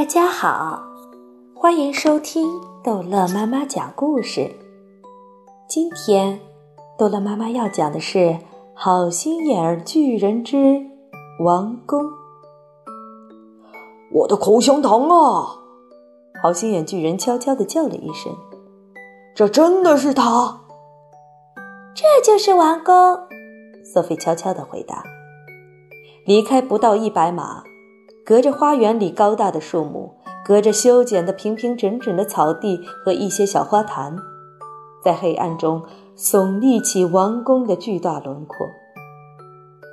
大家好，欢迎收听逗乐妈妈讲故事。今天，逗乐妈妈要讲的是《好心眼儿巨人之王宫》。我的口香糖啊！好心眼巨人悄悄地叫了一声：“这真的是他？这就是王宫。”索菲悄悄地回答。离开不到一百码。隔着花园里高大的树木，隔着修剪的平平整整的草地和一些小花坛，在黑暗中耸立起王宫的巨大轮廓。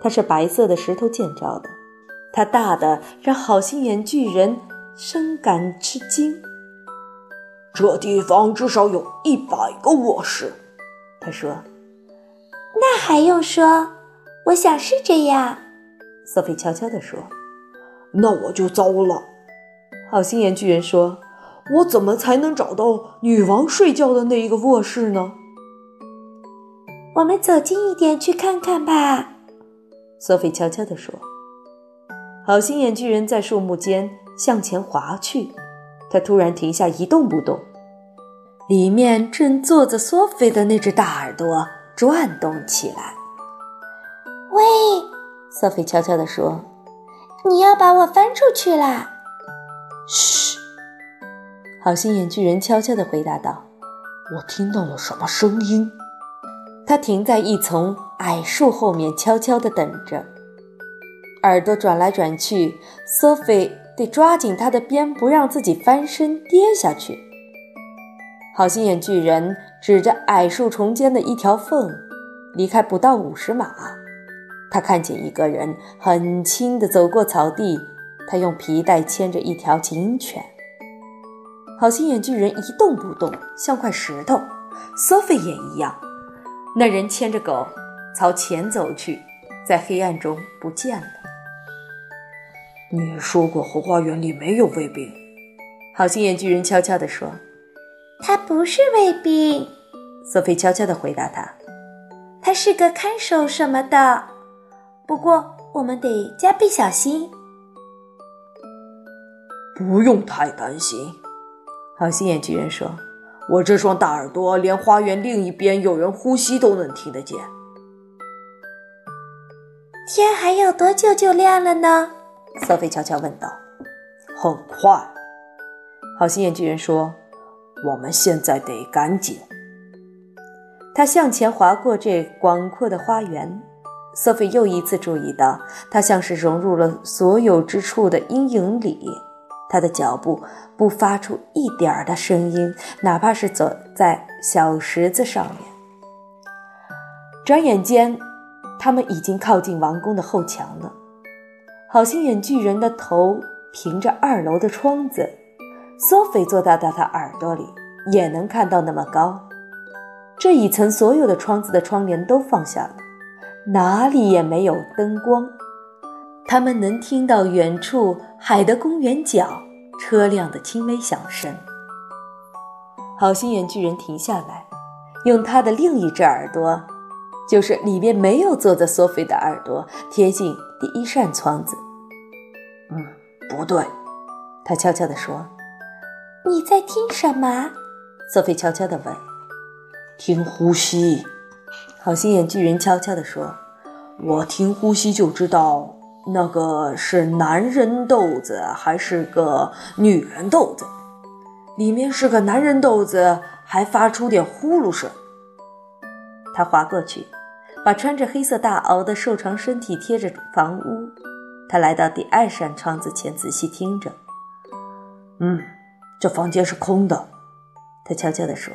它是白色的石头建造的，它大的让好心眼巨人深感吃惊。这地方至少有一百个卧室，他说。那还用说？我想是这样。索菲悄悄地说。那我就糟了，好心眼巨人说：“我怎么才能找到女王睡觉的那一个卧室呢？”我们走近一点去看看吧，索菲悄悄地说。好心眼巨人在树木间向前滑去，他突然停下一动不动，里面正坐着索菲的那只大耳朵转动起来。喂，索菲悄悄地说。你要把我翻出去啦！嘘，好心眼巨人悄悄地回答道：“我听到了什么声音？”他停在一丛矮树后面，悄悄地等着，耳朵转来转去。索菲得抓紧他的鞭，不让自己翻身跌下去。好心眼巨人指着矮树丛间的一条缝，离开不到五十码。他看见一个人很轻地走过草地，他用皮带牵着一条警犬。好心眼巨人一动不动，像块石头。索菲也一样。那人牵着狗朝前走去，在黑暗中不见了。你说过后花园里没有卫兵，好心眼巨人悄悄地说：“他不是卫兵。”索菲悄悄地回答他：“他是个看守什么的。”不过，我们得加倍小心。不用太担心，好心眼巨人说：“我这双大耳朵连花园另一边有人呼吸都能听得见。”天还有多久就亮了呢？索菲悄悄问道。“很快。”好心眼巨人说：“我们现在得赶紧。”他向前划过这广阔的花园。索菲又一次注意到，他像是融入了所有之处的阴影里。他的脚步不发出一点儿的声音，哪怕是走在小石子上面。转眼间，他们已经靠近王宫的后墙了。好心眼巨人的头凭着二楼的窗子，索菲坐到他的耳朵里，也能看到那么高。这一层所有的窗子的窗帘都放下了。哪里也没有灯光，他们能听到远处海的公园角车辆的轻微响声。好心眼巨人停下来，用他的另一只耳朵，就是里面没有坐着索菲的耳朵，贴近第一扇窗子。嗯，不对，他悄悄地说：“你在听什么？”索菲悄悄地问。“听呼吸。”好心眼巨人悄悄地说：“我听呼吸就知道那个是男人豆子还是个女人豆子。里面是个男人豆子，还发出点呼噜声。”他滑过去，把穿着黑色大袄的瘦长身体贴着房屋。他来到第二扇窗子前，仔细听着。“嗯，这房间是空的。”他悄悄地说。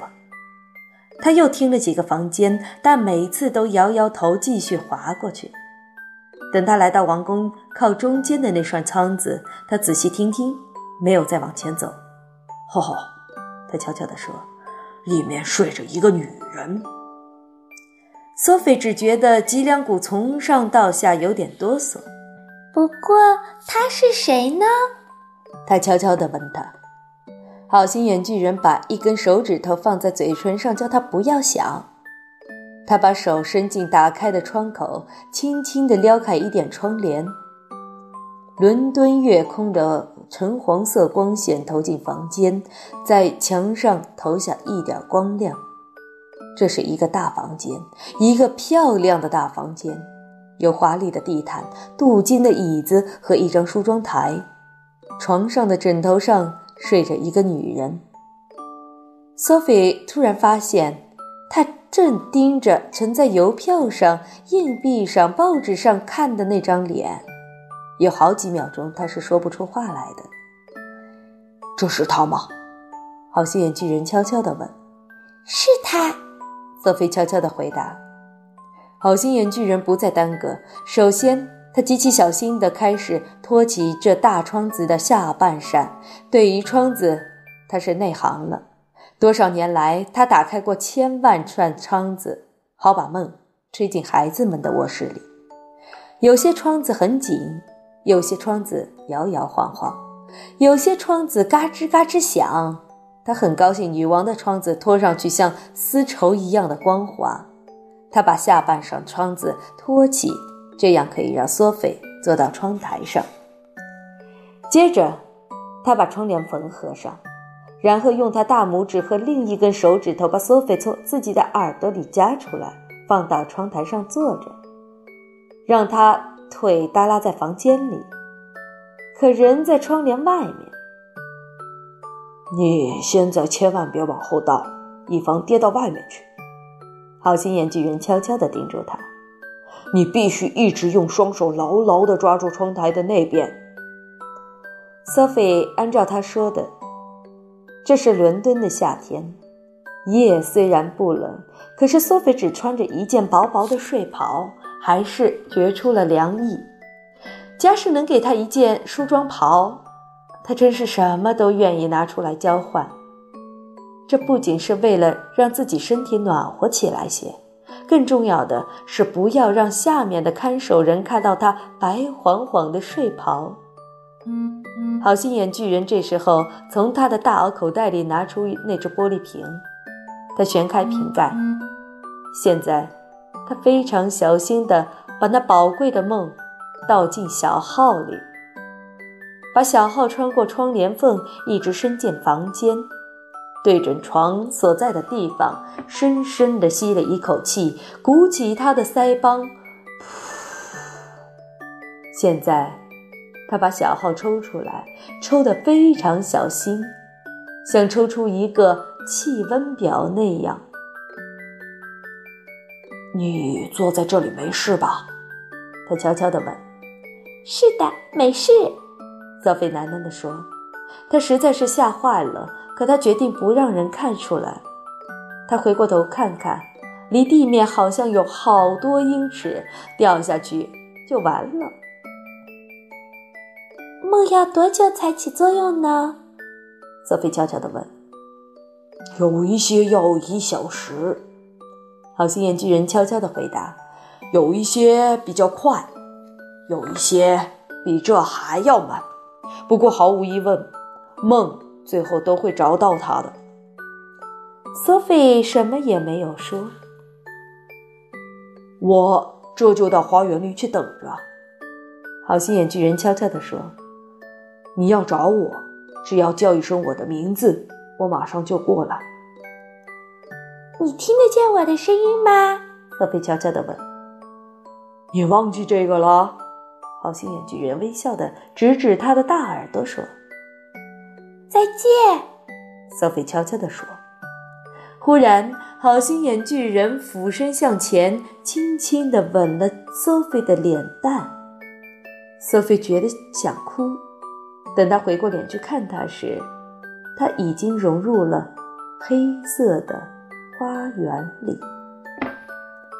他又听了几个房间，但每次都摇摇头，继续滑过去。等他来到王宫靠中间的那扇窗子，他仔细听听，没有再往前走。吼吼，他悄悄地说：“里面睡着一个女人。”索菲只觉得脊梁骨从上到下有点哆嗦。不过她是谁呢？他悄悄地问他。好心眼巨人把一根手指头放在嘴唇上，叫他不要想。他把手伸进打开的窗口，轻轻地撩开一点窗帘。伦敦月空的橙黄色光线投进房间，在墙上投下一点光亮。这是一个大房间，一个漂亮的大房间，有华丽的地毯、镀金的椅子和一张梳妆台。床上的枕头上睡着一个女人。Sophie 突然发现，她正盯着盛在邮票上、硬币上、报纸上看的那张脸。有好几秒钟，她是说不出话来的。这是他吗？好心眼巨人悄悄地问。是他。索菲悄悄地回答。好心眼巨人不再耽搁，首先他极其小心地开始托起这大窗子的下半扇。对于窗子，他是内行了。多少年来，他打开过千万串窗子，好把梦吹进孩子们的卧室里。有些窗子很紧，有些窗子摇摇晃晃，有些窗子嘎吱嘎吱响。他很高兴，女王的窗子拖上去像丝绸一样的光滑。他把下半扇窗子托起，这样可以让索菲坐到窗台上。接着，他把窗帘缝合上，然后用他大拇指和另一根手指头把索菲从自己的耳朵里夹出来，放到窗台上坐着，让他腿耷拉在房间里，可人在窗帘外面。你现在千万别往后倒，以防跌到外面去。好心眼巨人悄悄地叮嘱他：“你必须一直用双手牢牢地抓住窗台的那边。” Sophie 按照他说的。这是伦敦的夏天，夜虽然不冷，可是 Sophie 只穿着一件薄薄的睡袍，还是觉出了凉意。假使能给他一件梳妆袍，他真是什么都愿意拿出来交换。这不仅是为了让自己身体暖和起来些，更重要的是不要让下面的看守人看到他白晃晃的睡袍。好心眼巨人这时候从他的大袄口袋里拿出那只玻璃瓶，他旋开瓶盖，现在他非常小心地把那宝贵的梦倒进小号里。把小号穿过窗帘缝，一直伸进房间，对准床所在的地方，深深地吸了一口气，鼓起他的腮帮，噗。现在，他把小号抽出来，抽得非常小心，像抽出一个气温表那样。你坐在这里没事吧？他悄悄地问。是的，没事。索菲喃喃地说：“他实在是吓坏了，可他决定不让人看出来。他回过头看看，离地面好像有好多英尺，掉下去就完了。梦要多久才起作用呢？”索菲悄悄地问。“有一些要一小时。”好心眼巨人悄悄地回答，“有一些比较快，有一些比这还要慢。”不过毫无疑问，梦最后都会找到他的。Sophie 什么也没有说。我这就到花园里去等着。好心眼巨人悄悄地说：“你要找我，只要叫一声我的名字，我马上就过来。”你听得见我的声音吗？Sophie 悄悄地问。“你忘记这个了？”好心眼巨人微笑的指指他的大耳朵说：“再见。”Sophie 悄悄地说。忽然，好心眼巨人俯身向前，轻轻地吻了 Sophie 的脸蛋。Sophie 觉得想哭。等他回过脸去看他时，他已经融入了黑色的花园里。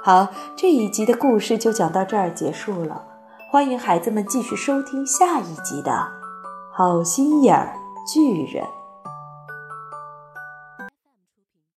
好，这一集的故事就讲到这儿结束了。欢迎孩子们继续收听下一集的《好心眼儿巨人》。